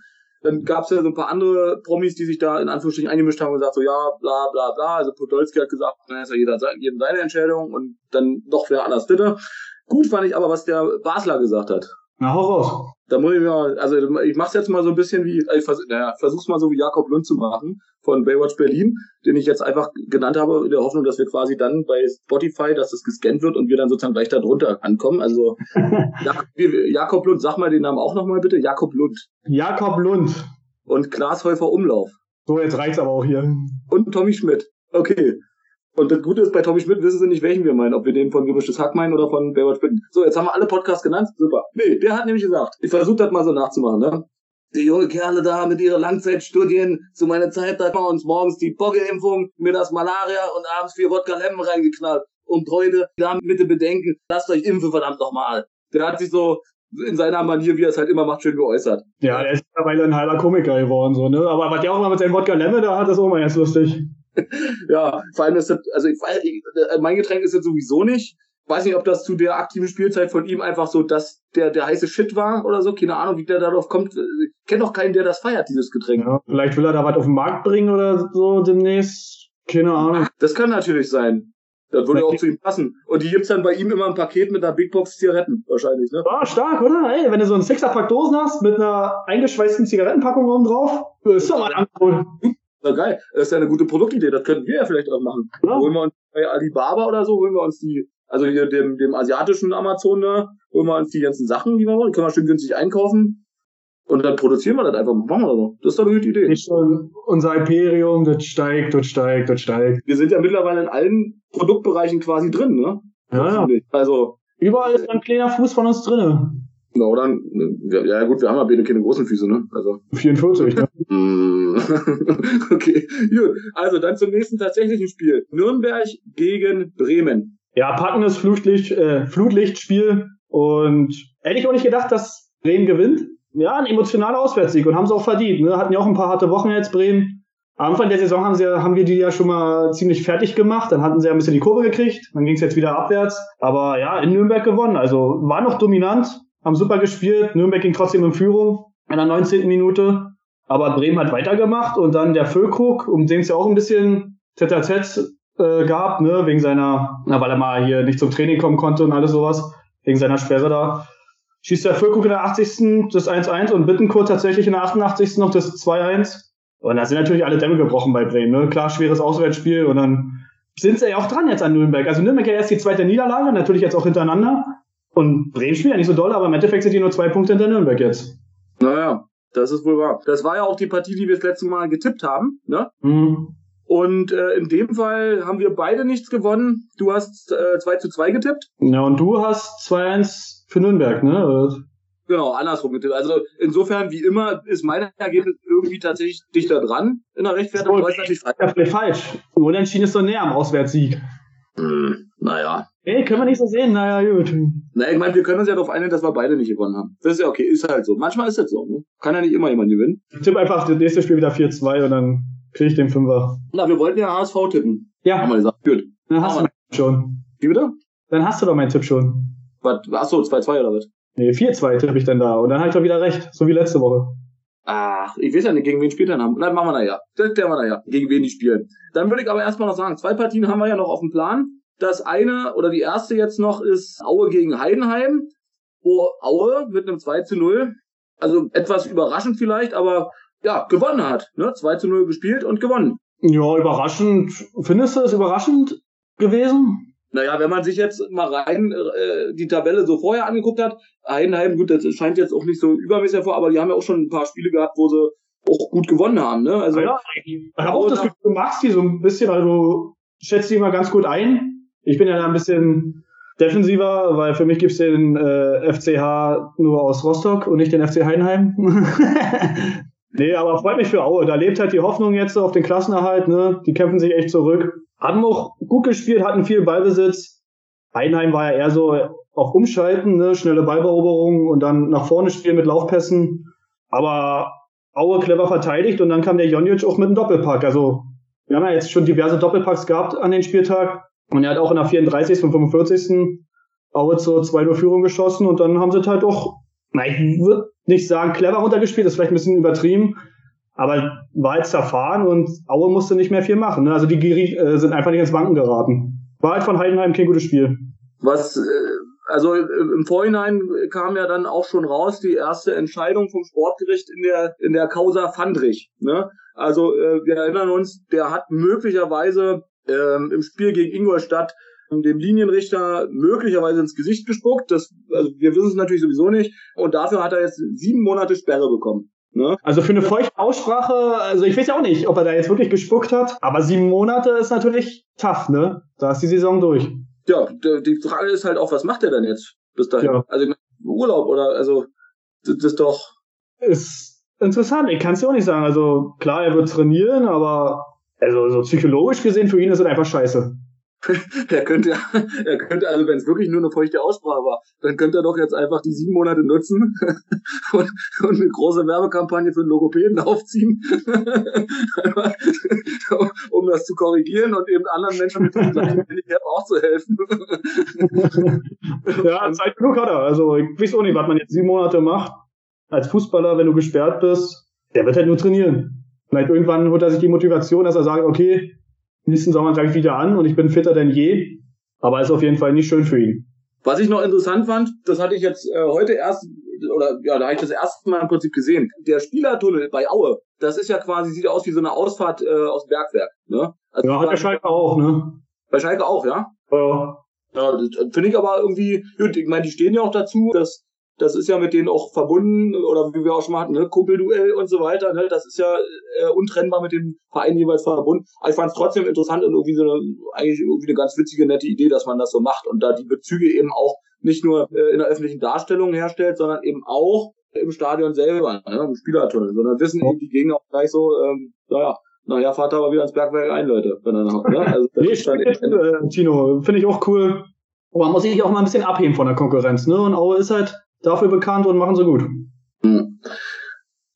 Dann gab's ja so ein paar andere Promis, die sich da in Anführungsstrichen eingemischt haben und gesagt so, ja, bla bla bla. Also Podolski hat gesagt, na, ist ja jeder, jedem seine Entscheidung und dann doch wer anders bitte. Gut fand ich aber, was der Basler gesagt hat. Na, hau raus. Da muss ich mal, also ich mach's jetzt mal so ein bisschen wie, ich vers naja, versuch's mal so wie Jakob Lund zu machen von Baywatch Berlin, den ich jetzt einfach genannt habe, in der Hoffnung, dass wir quasi dann bei Spotify, dass das gescannt wird und wir dann sozusagen gleich da drunter ankommen. Also Jakob Lund, sag mal den Namen auch nochmal bitte. Jakob Lund. Jakob Lund. Und Klaas Häufer Umlauf. So, jetzt reicht's aber auch hier. Und Tommy Schmidt. Okay. Und das Gute ist, bei Tommy Schmidt wissen sie nicht, welchen wir meinen. Ob wir den von Gemischtes Hack meinen oder von Baywatch Bitten. So, jetzt haben wir alle Podcasts genannt. Super. Nee, der hat nämlich gesagt, ich versuche das mal so nachzumachen, ne? Die junge Kerle da mit ihren Langzeitstudien. Zu meiner Zeit da haben wir uns morgens die Poggeimpfung, mir das Malaria und abends vier Wodka Lemon reingeknallt. Und heute, da bitte bedenken, lasst euch impfen, verdammt nochmal. Der hat sich so in seiner Manier, wie er es halt immer macht, schön geäußert. Ja, er ist mittlerweile ein halber Komiker geworden, so, ne? Aber was der auch mal mit seinem Wodka Lemon da hat, ist auch mal ganz lustig. ja, vor allem ist das, also ich, mein Getränk ist jetzt sowieso nicht. weiß nicht, ob das zu der aktiven Spielzeit von ihm einfach so, dass der, der heiße Shit war oder so. Keine Ahnung, wie der darauf kommt. Ich kenne doch keinen, der das feiert, dieses Getränk. Ja, vielleicht will er da was auf den Markt bringen oder so demnächst. Keine Ahnung. Das kann natürlich sein. Das würde auch zu ihm passen. Und die gibt's dann bei ihm immer ein Paket mit einer Big Box Zigaretten, wahrscheinlich, ne? Ah, stark, oder? Ey, wenn du so einen Sixer-Pack Dosen hast mit einer eingeschweißten Zigarettenpackung oben drauf, ist doch mal ein Angebot. Na geil, das ist ja eine gute Produktidee, das könnten wir ja vielleicht auch machen. Ja. Holen wir uns bei Alibaba oder so, holen wir uns die, also hier dem, dem asiatischen Amazon da, holen wir uns die ganzen Sachen, die wir wollen, können wir schön günstig einkaufen. Und dann produzieren wir das einfach. Machen wir das so. Das ist doch eine gute Idee. Nicht schon unser Imperium, das steigt, das steigt, das steigt. Wir sind ja mittlerweile in allen Produktbereichen quasi drin, ne? Ja, ja. Also. Überall ist ein kleiner Fuß von uns drin. Genau, dann, ja gut, wir haben ja beide keine großen Füße, ne? Also. 44, ne? Mm. okay, gut. Also dann zum nächsten tatsächlichen Spiel. Nürnberg gegen Bremen. Ja, packendes Flutlicht, äh, Flutlichtspiel. Und hätte ich auch nicht gedacht, dass Bremen gewinnt. Ja, ein emotionaler Auswärtssieg und haben sie auch verdient. Ne? Hatten ja auch ein paar harte Wochen jetzt Bremen. Am Anfang der Saison haben, sie, haben wir die ja schon mal ziemlich fertig gemacht. Dann hatten sie ja ein bisschen die Kurve gekriegt. Dann ging es jetzt wieder abwärts. Aber ja, in Nürnberg gewonnen. Also war noch dominant, haben super gespielt. Nürnberg ging trotzdem in Führung in der 19. Minute. Aber Bremen hat weitergemacht und dann der Füllkrug, um den es ja auch ein bisschen ZZ äh, gab, ne, wegen seiner, na, weil er mal hier nicht zum Training kommen konnte und alles sowas, wegen seiner Sperre da. Schießt der Füllkrug in der 80. das 1-1 und Bittenkurt tatsächlich in der 88. noch das 2-1. Und da sind natürlich alle Dämme gebrochen bei Bremen, ne? Klar, schweres Auswärtsspiel und dann sind sie ja auch dran jetzt an Nürnberg. Also Nürnberg ja erst die zweite Niederlage, natürlich jetzt auch hintereinander. Und Bremen spielt ja nicht so doll, aber im Endeffekt sind die nur zwei Punkte hinter Nürnberg jetzt. Naja, das ist wohl wahr. Das war ja auch die Partie, die wir das letzte Mal getippt haben. Ne? Mhm. Und äh, in dem Fall haben wir beide nichts gewonnen. Du hast äh, 2 zu 2 getippt. Ja, und du hast 2-1 für Nürnberg, ne? Genau, andersrum getippt. Also insofern, wie immer, ist mein Ergebnis irgendwie tatsächlich dichter dran in der Rechtfertigung. Das ist natürlich falsch. falsch. Unentschieden ist doch näher am Auswärtssieg. Hm, naja. Ey, können wir nicht so sehen? Naja, gut. Na, ich meine, wir können uns ja darauf einigen, dass wir beide nicht gewonnen haben. Das ist ja okay, ist halt so. Manchmal ist das so. Ne? Kann ja nicht immer jemand gewinnen. Ich tippe einfach das nächste Spiel wieder 4-2 und dann kriege ich den Fünfer. Na, wir wollten ja HSV tippen. Ja. Haben wir gesagt. Gut. Dann hast du schon. Wie bitte? Dann hast du doch meinen Tipp schon. Was? Achso, 2-2 oder was? Nee, 4-2 tippe ich dann da. Und dann habe ich doch wieder recht. So wie letzte Woche. Ach, ich weiß ja nicht, gegen wen spielt er haben. Dann machen wir nachher. Das klären wir nachher, gegen wen die spielen. Dann würde ich aber erstmal noch sagen, zwei Partien haben wir ja noch auf dem Plan. Das eine oder die erste jetzt noch ist Aue gegen Heidenheim, wo Aue mit einem 2 zu 0, also etwas überraschend vielleicht, aber ja, gewonnen hat. Ne? 2 zu 0 gespielt und gewonnen. Ja, überraschend. Findest du es überraschend gewesen? Naja, wenn man sich jetzt mal rein äh, die Tabelle so vorher angeguckt hat, Heidenheim, gut, das scheint jetzt auch nicht so übermäßig hervor, aber die haben ja auch schon ein paar Spiele gehabt, wo sie auch gut gewonnen haben. Ne? Also, ja, ich habe auch das Gefühl, du magst die so ein bisschen, also schätzt die mal ganz gut ein. Ich bin ja da ein bisschen defensiver, weil für mich gibt's den äh, FCH nur aus Rostock und nicht den FC Heidenheim. nee, aber freut mich für Aue. Da lebt halt die Hoffnung jetzt auf den Klassenerhalt. Ne? Die kämpfen sich echt zurück. Haben auch gut gespielt, hatten viel Ballbesitz. Heidenheim war ja eher so auf Umschalten, ne? schnelle Ballberoberung und dann nach vorne spielen mit Laufpässen. Aber Aue clever verteidigt und dann kam der Jonjic auch mit einem Doppelpack. Also wir haben ja jetzt schon diverse Doppelpacks gehabt an den Spieltag. Und er hat auch in der 34. und 45. Aue zur 2-0-Führung geschossen und dann haben sie halt auch, na, ich würde nicht sagen clever runtergespielt, das ist vielleicht ein bisschen übertrieben, aber war jetzt zerfahren und Aue musste nicht mehr viel machen. Ne? Also die äh, sind einfach nicht ins Wanken geraten. War halt von Heidenheim kein gutes Spiel. Was, äh, also im Vorhinein kam ja dann auch schon raus die erste Entscheidung vom Sportgericht in der in der Causa Fandrich. Ne? Also äh, wir erinnern uns, der hat möglicherweise ähm, im Spiel gegen Ingolstadt dem Linienrichter möglicherweise ins Gesicht gespuckt. Das, also wir wissen es natürlich sowieso nicht. Und dafür hat er jetzt sieben Monate Sperre bekommen. Ne? Also für eine feuchte Aussprache, also ich weiß ja auch nicht, ob er da jetzt wirklich gespuckt hat, aber sieben Monate ist natürlich tough, ne? Da ist die Saison durch. Ja, die Frage ist halt auch, was macht er denn jetzt bis dahin? Ja. Also Urlaub oder also das ist doch. Ist interessant, ich kann es ja auch nicht sagen. Also klar, er wird trainieren, aber also so psychologisch gesehen für ihn ist es einfach scheiße. er könnte, er könnte, also wenn es wirklich nur eine feuchte Aussprache war, dann könnte er doch jetzt einfach die sieben Monate nutzen und, und eine große Werbekampagne für den Logopäden aufziehen, um das zu korrigieren und eben anderen Menschen mit dem gleichen Handicap auch zu helfen. ja, Zeit genug hat er. Also ich weiß auch nicht, was man jetzt sieben Monate macht. Als Fußballer, wenn du gesperrt bist, der wird halt nur trainieren. Vielleicht irgendwann holt er sich die Motivation, dass er sagt, okay, nächsten Sommer fange ich wieder an und ich bin fitter denn je. Aber ist auf jeden Fall nicht schön für ihn. Was ich noch interessant fand, das hatte ich jetzt äh, heute erst, oder ja, da habe ich das erste Mal im Prinzip gesehen. Der Spielertunnel bei Aue, das ist ja quasi, sieht aus wie so eine Ausfahrt äh, aus Bergwerk. Ne? Also ja, hat der Schalke auch, ne? Bei Schalke auch, ja? Ja. Ja, finde ich aber irgendwie, gut, ich meine, die stehen ja auch dazu, dass das ist ja mit denen auch verbunden, oder wie wir auch schon mal hatten, ne, Kumpelduell und so weiter, ne, das ist ja äh, untrennbar mit dem Verein jeweils verbunden. Aber ich fand es trotzdem interessant und irgendwie so eine, eigentlich irgendwie eine ganz witzige, nette Idee, dass man das so macht und da die Bezüge eben auch nicht nur äh, in der öffentlichen Darstellung herstellt, sondern eben auch im Stadion selber, ne, im Spielertunnel, sondern wissen eben die Gegner auch gleich so, ähm, naja, naja, fahrt aber wieder ins Bergwerk ein, Leute, wenn er noch, ne? Also, das nee, ist dann äh, Tino, finde ich auch cool. Aber man muss sich auch mal ein bisschen abheben von der Konkurrenz, ne? Und Aue ist halt dafür bekannt und machen sie gut. Hm.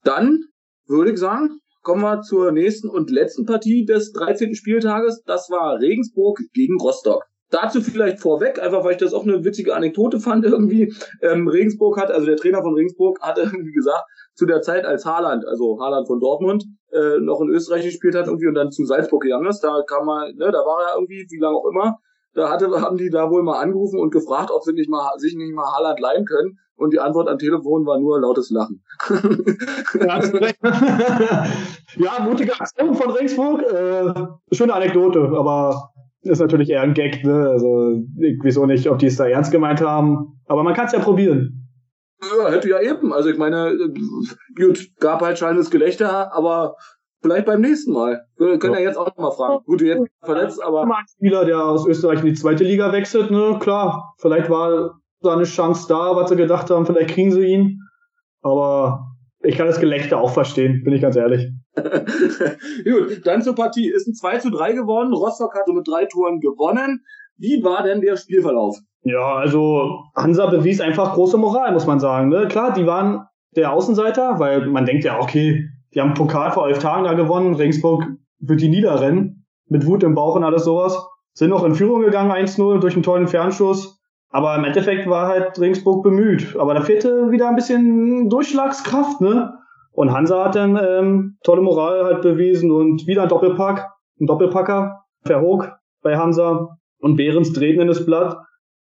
Dann würde ich sagen, kommen wir zur nächsten und letzten Partie des 13. Spieltages. Das war Regensburg gegen Rostock. Dazu vielleicht vorweg, einfach weil ich das auch eine witzige Anekdote fand irgendwie. Ähm, Regensburg hat, also der Trainer von Regensburg hat irgendwie gesagt, zu der Zeit als Haaland, also Haaland von Dortmund, äh, noch in Österreich gespielt hat irgendwie und dann zu Salzburg gegangen ist, da kam man, ne, da war er irgendwie, wie lange auch immer, da hatte, haben die da wohl mal angerufen und gefragt, ob sie nicht mal, sich nicht mal Haaland leihen können und die Antwort am Telefon war nur lautes Lachen. ja, ja, mutige Aktion von Regensburg. Äh, schöne Anekdote, aber ist natürlich eher ein Gag. Ne? Also ich weiß auch nicht, ob die es da ernst gemeint haben. Aber man kann es ja probieren. Ja, hätte ja eben. Also ich meine, gut, gab halt scheinendes Gelächter, aber vielleicht beim nächsten Mal. Wir können ja, ja jetzt auch noch mal fragen. Gut, jetzt verletzt, aber. Ein Spieler, der aus Österreich in die zweite Liga wechselt, ne, klar. Vielleicht war seine Chance da, was sie gedacht haben, vielleicht kriegen sie ihn. Aber ich kann das Gelächter auch verstehen, bin ich ganz ehrlich. Gut, dann zur Partie. Ist ein 2 zu 3 geworden. Rostock hat mit drei Toren gewonnen. Wie war denn der Spielverlauf? Ja, also Hansa bewies einfach große Moral, muss man sagen. Ne? Klar, die waren der Außenseiter, weil man denkt ja, okay, die haben Pokal vor elf Tagen da gewonnen. Regensburg wird die niederrennen. Mit Wut im Bauch und alles sowas. Sind noch in Führung gegangen, 1-0 durch einen tollen Fernschuss. Aber im Endeffekt war halt Regensburg bemüht. Aber da fehlte wieder ein bisschen Durchschlagskraft, ne? Und Hansa hat dann ähm, tolle Moral halt bewiesen und wieder ein Doppelpack, ein Doppelpacker, Verhoog bei Hansa und Behrens drehten in das Blatt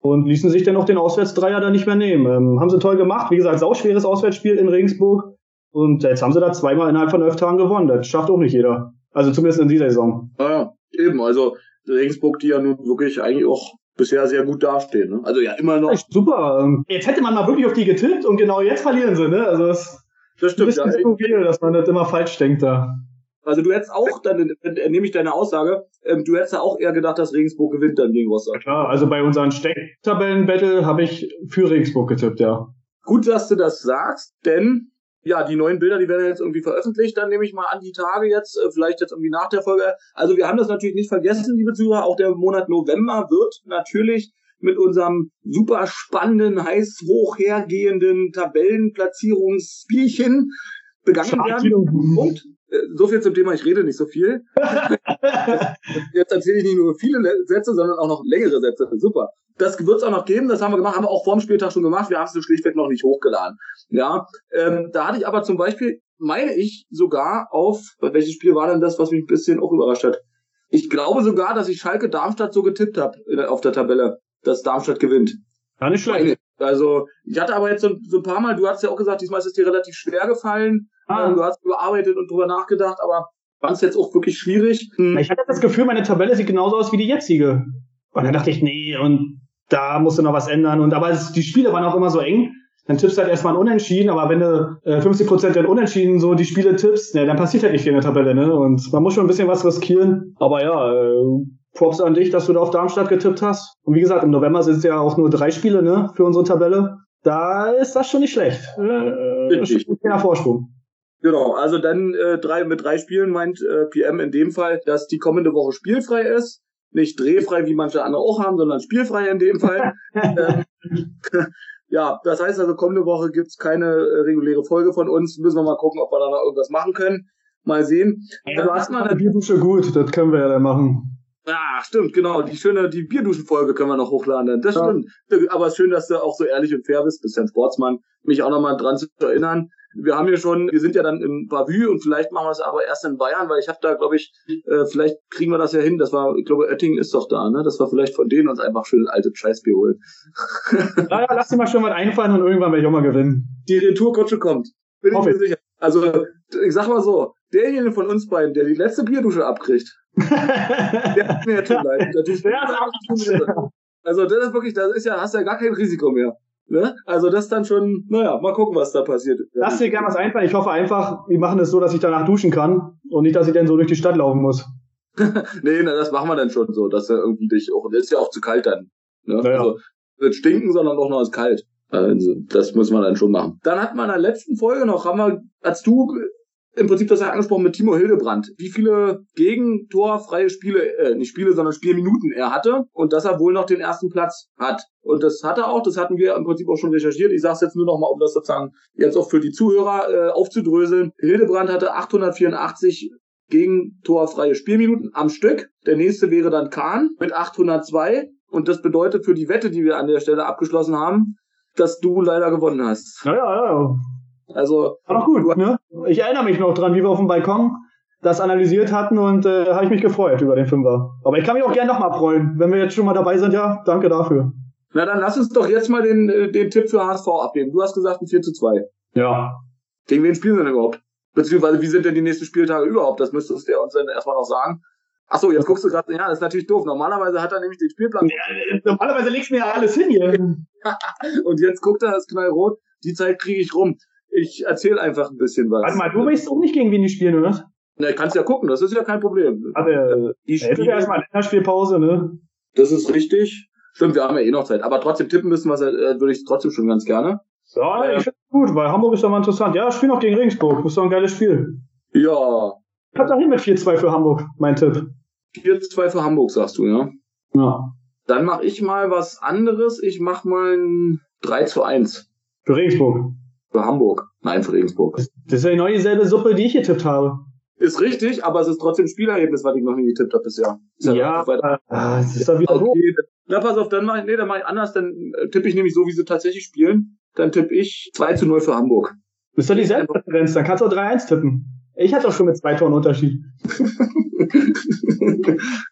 und ließen sich dann auch den Auswärtsdreier da nicht mehr nehmen. Ähm, haben sie toll gemacht. Wie gesagt, sauschweres Auswärtsspiel in Regensburg. Und jetzt haben sie da zweimal innerhalb von elf Tagen gewonnen. Das schafft auch nicht jeder. Also zumindest in dieser Saison. Ja, eben. Also Regensburg, die ja nun wirklich eigentlich auch bisher sehr gut dastehen. Ne? Also ja, immer noch. Echt super. Ähm, jetzt hätte man mal wirklich auf die getippt und genau jetzt verlieren sie. Ne? Also das, das stimmt. Das ist ja, viel, dass man das immer falsch denkt da. Also du hättest auch, dann äh, nehme ich deine Aussage, ähm, du hättest ja auch eher gedacht, dass Regensburg gewinnt dann gegen Rostock. Ja, klar, also bei unseren Stecktabellen-Battle habe ich für Regensburg getippt, ja. Gut, dass du das sagst, denn ja, die neuen Bilder, die werden jetzt irgendwie veröffentlicht, dann nehme ich mal an die Tage jetzt, äh, vielleicht jetzt irgendwie nach der Folge. Also wir haben das natürlich nicht vergessen, liebe Zuhörer, auch der Monat November wird natürlich mit unserem super spannenden, heiß hochhergehenden Tabellenplatzierungsspielchen begangen werden. Punkt. Äh, so viel zum Thema, ich rede nicht so viel. Jetzt erzähle ich nicht nur viele Sätze, sondern auch noch längere Sätze. Super. Das wird es auch noch geben, das haben wir gemacht, haben wir auch vor dem Spieltag schon gemacht, wir haben es schlichtweg noch nicht hochgeladen. Ja, ähm, da hatte ich aber zum Beispiel, meine ich, sogar auf, welches Spiel war denn das, was mich ein bisschen auch überrascht hat? Ich glaube sogar, dass ich Schalke Darmstadt so getippt habe auf der Tabelle, dass Darmstadt gewinnt. Gar nicht schlecht. Also, ich hatte aber jetzt so, so, ein paar Mal, du hast ja auch gesagt, diesmal ist es dir relativ schwer gefallen. Ah. Du hast überarbeitet und drüber nachgedacht, aber fand es jetzt auch wirklich schwierig. Hm. Ich hatte das Gefühl, meine Tabelle sieht genauso aus wie die jetzige. Und dann dachte ich, nee, und da musst du noch was ändern. Und aber es, die Spiele waren auch immer so eng. Dann tippst du halt erstmal ein Unentschieden, aber wenn du äh, 50% der Unentschieden so die Spiele tippst, ne, dann passiert halt nicht viel in der Tabelle, ne? Und man muss schon ein bisschen was riskieren. Aber ja, äh, Props an dich, dass du da auf Darmstadt getippt hast. Und wie gesagt, im November sind es ja auch nur drei Spiele, ne, für unsere Tabelle. Da ist das schon nicht schlecht. Äh, Richtig. Ein Vorsprung. Genau, also dann äh, drei mit drei Spielen meint äh, PM in dem Fall, dass die kommende Woche spielfrei ist Nicht drehfrei, wie manche andere auch haben, sondern spielfrei in dem Fall. Ähm, ja, das heißt also, kommende Woche gibt's keine äh, reguläre Folge von uns. Müssen wir mal gucken, ob wir da noch irgendwas machen können. Mal sehen. Ja, du hast mal eine Bierdusche gut, das können wir ja dann machen. Ah, stimmt, genau. Die schöne, die Bierduschen-Folge können wir noch hochladen. Das ja. stimmt. Aber schön, dass du auch so ehrlich und fair bist, bist ja ein Sportsmann, mich auch nochmal dran zu erinnern. Wir haben hier schon, wir sind ja dann im Bavü und vielleicht machen wir es aber erst in Bayern, weil ich habe da, glaube ich, äh, vielleicht kriegen wir das ja hin. Das war, ich glaube, Oettingen ist doch da, ne? Das war vielleicht von denen uns einfach schön alte Scheißbier holen. naja, lass dir mal schon mal einfallen und irgendwann werde ich auch mal gewinnen. Die Retourkutsche kommt. Bin ich mir sicher. Also, ich sag mal so, derjenige von uns beiden, der die letzte Bierdusche abkriegt, der hat mir jetzt schon leid. Also, das ist wirklich, das ist ja, hast ja gar kein Risiko mehr. Ne? Also das dann schon, naja, mal gucken, was da passiert. Lass dir gerne was einfallen. Ich hoffe einfach, wir machen es so, dass ich danach duschen kann und nicht, dass ich dann so durch die Stadt laufen muss. nee, na, das machen wir dann schon so, dass er irgendwie dich auch, das ist ja auch zu kalt dann. Ne? Naja. Also wird stinken, sondern auch noch ist kalt. Also, das muss man dann schon machen. Dann hat man in der letzten Folge noch, haben wir, als du im Prinzip das ja angesprochen mit Timo Hildebrand, wie viele gegentorfreie Spiele, äh, nicht Spiele, sondern Spielminuten er hatte und dass er wohl noch den ersten Platz hat. Und das hat er auch, das hatten wir im Prinzip auch schon recherchiert. Ich sage es jetzt nur noch mal, um das sozusagen jetzt auch für die Zuhörer äh, aufzudröseln. Hildebrand hatte 884 gegentorfreie Spielminuten am Stück. Der nächste wäre dann Kahn mit 802. Und das bedeutet für die Wette, die wir an der Stelle abgeschlossen haben, dass du leider gewonnen hast. Ja, ja, ja. Also. War doch gut, ne? Ich erinnere mich noch dran, wie wir auf dem Balkon das analysiert hatten und äh, habe ich mich gefreut über den Fünfer. Aber ich kann mich auch gerne nochmal freuen. Wenn wir jetzt schon mal dabei sind, ja, danke dafür. Na dann lass uns doch jetzt mal den, äh, den Tipp für HSV abgeben. Du hast gesagt ein 4 zu 2. Ja. Gegen wen spielen sie denn überhaupt? Beziehungsweise wie sind denn die nächsten Spieltage überhaupt? Das müsstest du uns dann erstmal noch sagen. Achso, jetzt guckst du gerade, ja, das ist natürlich doof. Normalerweise hat er nämlich den Spielplan. Ja, normalerweise legst du mir ja alles hin hier. und jetzt guckt er das knallrot. Die Zeit kriege ich rum. Ich erzähle einfach ein bisschen was. Warte mal, du weißt auch nicht, gegen die spielen, oder? Na, kannst ja gucken, das ist ja kein Problem. Aber äh, die spielen ja erstmal Länderspielpause, ne? Das ist richtig. Stimmt, wir haben ja eh noch Zeit. Aber trotzdem tippen müssen, was äh, würde ich trotzdem schon ganz gerne. Ja, äh, ich finde gut, weil Hamburg ist doch mal interessant. Ja, spielen auch gegen Regensburg. Das ist doch ein geiles Spiel. Ja. Ich hab da hin mit 4-2 für Hamburg, mein Tipp. 4-2 für Hamburg, sagst du, ja? Ja. Dann mache ich mal was anderes. Ich mach mal ein 3 zu 1. Für Regensburg. Für Hamburg. Nein, für Regensburg. Das ist ja genau dieselbe Suppe, die ich getippt habe. Ist richtig, aber es ist trotzdem ein Spielergebnis, was ich noch nie getippt habe bisher. Ist ja, ja äh, das ist doch wieder okay. Na, pass auf, dann mach ich, nee, dann mach ich anders, dann äh, tippe ich nämlich so, wie sie tatsächlich spielen. Dann tippe ich 2 zu 0 für Hamburg. Das ist doch dieselbe Referenz, dann kannst du auch 3-1 tippen. Ich hatte auch schon mit zwei Toren Unterschied.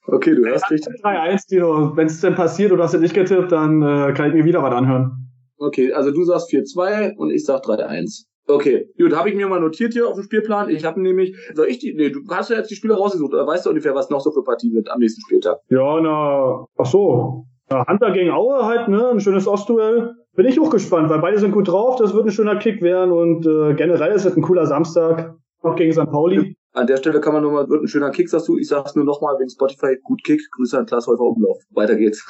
okay, du hörst dich. 3-1, Dino. Wenn es denn passiert oder hast du nicht getippt, dann äh, kann ich mir wieder was anhören. Okay, also du sagst 4-2 und ich sag 3-1. Okay, gut, habe ich mir mal notiert hier auf dem Spielplan. Ich habe nämlich, soll ich die, nee, du hast ja jetzt die Spiele rausgesucht, oder weißt du ungefähr, was noch so für Partien sind am nächsten Spieltag? Ja, na, ach so. Ja, Hunter gegen Aue halt, ne, ein schönes Ostduell. Bin ich auch gespannt, weil beide sind gut drauf, das wird ein schöner Kick werden und äh, generell ist es ein cooler Samstag, auch gegen St. Pauli. An der Stelle kann man nochmal, wird ein schöner Kick, sagst du. Ich sag's nur nochmal wegen Spotify, gut Kick, Grüße an Klaas Häufer Umlauf. Weiter geht's.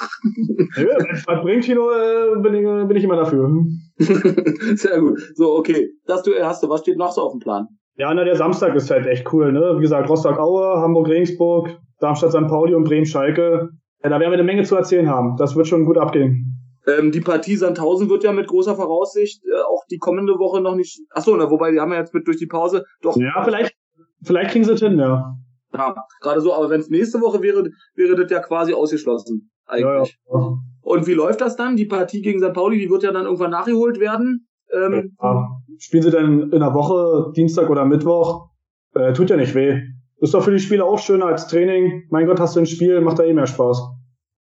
Ja, was bringt, Tino, äh, bin, ich, bin ich immer dafür. Sehr gut. So, okay. Das du hast du, was steht noch so auf dem Plan? Ja, na, der Samstag ist halt echt cool, ne? Wie gesagt, Rostock-Aue, Hamburg-Regensburg, Darmstadt-St. Pauli und Bremen-Schalke. Ja, da werden wir eine Menge zu erzählen haben. Das wird schon gut abgehen. Ähm, die Partie Sandhausen wird ja mit großer Voraussicht äh, auch die kommende Woche noch nicht. Achso, na, wobei die haben ja jetzt mit durch die Pause doch. Ja, vielleicht Vielleicht kriegen sie es hin, ja. Ja, gerade so, aber wenn es nächste Woche wäre, wäre das ja quasi ausgeschlossen. Eigentlich. Ja, ja. Und wie läuft das dann? Die Partie gegen St. Pauli, die wird ja dann irgendwann nachgeholt werden. Ähm, ja. Spielen sie dann in der Woche, Dienstag oder Mittwoch? Äh, tut ja nicht weh. Ist doch für die Spieler auch schöner als Training. Mein Gott, hast du ein Spiel, macht da eh mehr Spaß.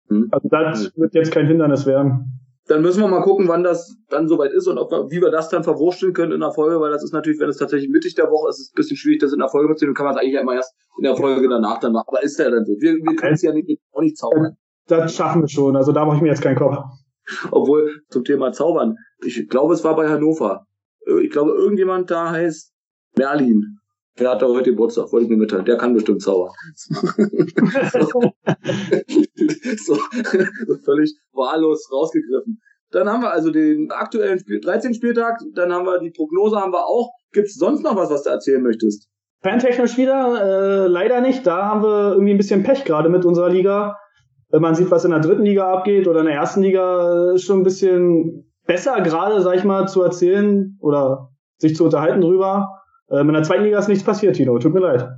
Hm. Also das wird jetzt kein Hindernis werden dann müssen wir mal gucken, wann das dann soweit ist und ob wir, wie wir das dann verwursteln können in der Folge, weil das ist natürlich, wenn es tatsächlich mittig der Woche ist, ist es ein bisschen schwierig, das in der Folge mitzunehmen, kann man es eigentlich ja immer erst in der Folge danach dann machen. Aber ist ja dann so. Wir, wir können es ja nicht, auch nicht zaubern. Das schaffen wir schon, also da mache ich mir jetzt keinen Kopf. Obwohl, zum Thema Zaubern, ich glaube, es war bei Hannover. Äh, ich glaube, irgendjemand da heißt Merlin. Der hat da heute Geburtstag, wollte ich mir mitteilen. Der kann bestimmt zaubern. so, so, völlig wahllos rausgegriffen. Dann haben wir also den aktuellen Spiel, 13. Spieltag, dann haben wir die Prognose haben wir auch. Gibt es sonst noch was, was du erzählen möchtest? Fantechnisch wieder, äh, leider nicht. Da haben wir irgendwie ein bisschen Pech gerade mit unserer Liga. wenn man sieht, was in der dritten Liga abgeht oder in der ersten Liga, ist schon ein bisschen besser, gerade, sag ich mal, zu erzählen oder sich zu unterhalten drüber. Ähm, in der zweiten Liga ist nichts passiert, Tino. Tut mir leid.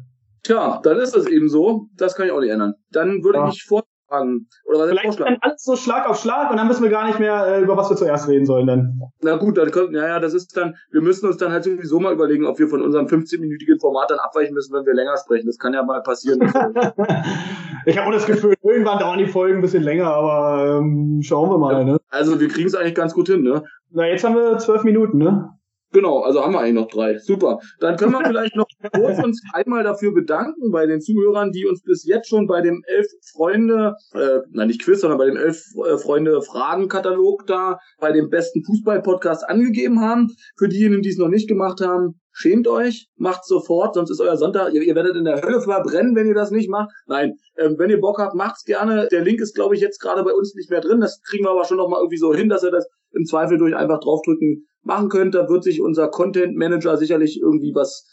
Tja, dann ist es eben so. Das kann ich auch nicht ändern. Dann würde ja. ich vor fragen. Oder was Vielleicht dann alles so Schlag auf Schlag und dann müssen wir gar nicht mehr, äh, über was wir zuerst reden sollen dann. Na gut, dann können, ja, ja, das ist dann, wir müssen uns dann halt sowieso mal überlegen, ob wir von unserem 15-minütigen Format dann abweichen müssen, wenn wir länger sprechen. Das kann ja mal passieren. ich habe auch das Gefühl, irgendwann dauern die Folgen ein bisschen länger, aber ähm, schauen wir mal, ja. ne? Also wir kriegen es eigentlich ganz gut hin, ne? Na, jetzt haben wir zwölf Minuten, ne? Genau, also haben wir eigentlich noch drei. Super. Dann können wir vielleicht noch kurz uns einmal dafür bedanken bei den Zuhörern, die uns bis jetzt schon bei dem elf Freunde, äh, nein nicht Quiz, sondern bei dem elf äh, Freunde Fragenkatalog da bei dem besten Fußball-Podcast angegeben haben. Für diejenigen, die es noch nicht gemacht haben, schämt euch, macht sofort, sonst ist euer Sonntag, ihr, ihr werdet in der Hölle verbrennen, wenn ihr das nicht macht. Nein, ähm, wenn ihr Bock habt, macht's gerne. Der Link ist, glaube ich, jetzt gerade bei uns nicht mehr drin. Das kriegen wir aber schon noch mal irgendwie so hin, dass ihr das im Zweifel durch einfach draufdrücken machen könnt. Da wird sich unser Content Manager sicherlich irgendwie was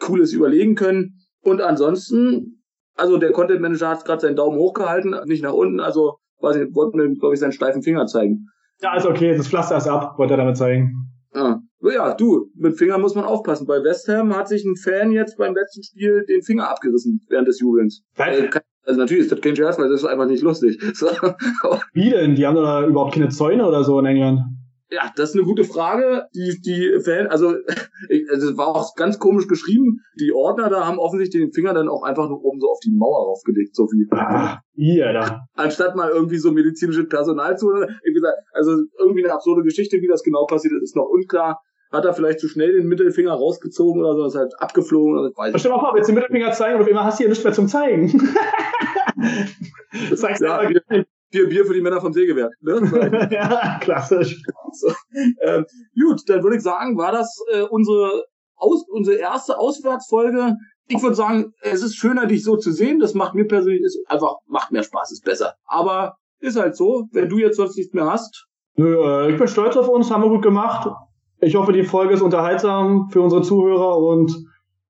Cooles überlegen können. Und ansonsten, also der Content Manager hat gerade seinen Daumen hochgehalten, nicht nach unten. Also, weiß ich, wollte mir, glaube ich, seinen steifen Finger zeigen. Ja, ist okay, das Pflaster ist ab, wollte er damit zeigen. Ah. Ja, du, mit Finger muss man aufpassen. Bei West Ham hat sich ein Fan jetzt beim letzten Spiel den Finger abgerissen während des Jubelns. Äh, also natürlich ist das kein Scherz, weil das ist einfach nicht lustig. So. Wie denn? Die haben da überhaupt keine Zäune oder so in England? Ja, das ist eine gute Frage. Die, die Fan, also, ich, also war auch ganz komisch geschrieben. Die Ordner da haben offensichtlich den Finger dann auch einfach nur oben so auf die Mauer raufgelegt, so viel. Ah, ja, da. Anstatt mal irgendwie so medizinisches Personal zu, wie also irgendwie eine absurde Geschichte, wie das genau passiert ist, ist noch unklar. Hat er vielleicht zu schnell den Mittelfinger rausgezogen oder so, ist halt abgeflogen oder weiß Stell mal vor, willst du den Mittelfinger zeigen und auf einmal hast du hier nichts mehr zum Zeigen. das zeigst du ja, ja vier Bier für die Männer vom Sägewerk. Ne? ja, klassisch. So. Ähm, gut, dann würde ich sagen, war das äh, unsere, Aus unsere erste Auswärtsfolge. Ich würde sagen, es ist schöner, dich so zu sehen. Das macht mir persönlich ist einfach, macht mehr Spaß, ist besser. Aber ist halt so, wenn du jetzt sonst nichts mehr hast. Nö, äh, ich bin stolz auf uns, haben wir gut gemacht. Ich hoffe, die Folge ist unterhaltsam für unsere Zuhörer und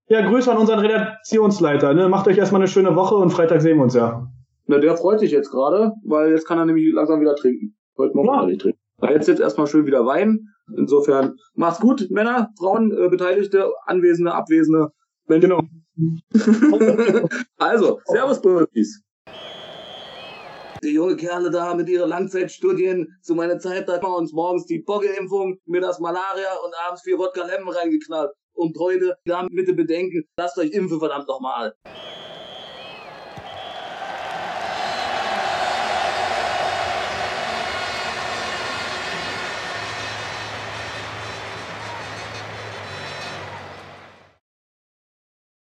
ja, Grüße an unseren Redaktionsleiter. Ne? Macht euch erstmal eine schöne Woche und Freitag sehen wir uns ja. Na, der freut sich jetzt gerade, weil jetzt kann er nämlich langsam wieder trinken. Heute Morgen ja. nicht trinken. Da jetzt jetzt erstmal schön wieder Wein. Insofern, mach's gut, Männer, Frauen, äh, Beteiligte, Anwesende, Abwesende. Wenn genau. also, Servus, Birdies. Die junge Kerle da mit ihren Langzeitstudien. Zu meiner Zeit hat man uns morgens die Boggeimpfung, mittags Malaria und abends vier Wodka Lemon reingeknallt. Und heute, da bitte bedenken, lasst euch impfen, verdammt nochmal.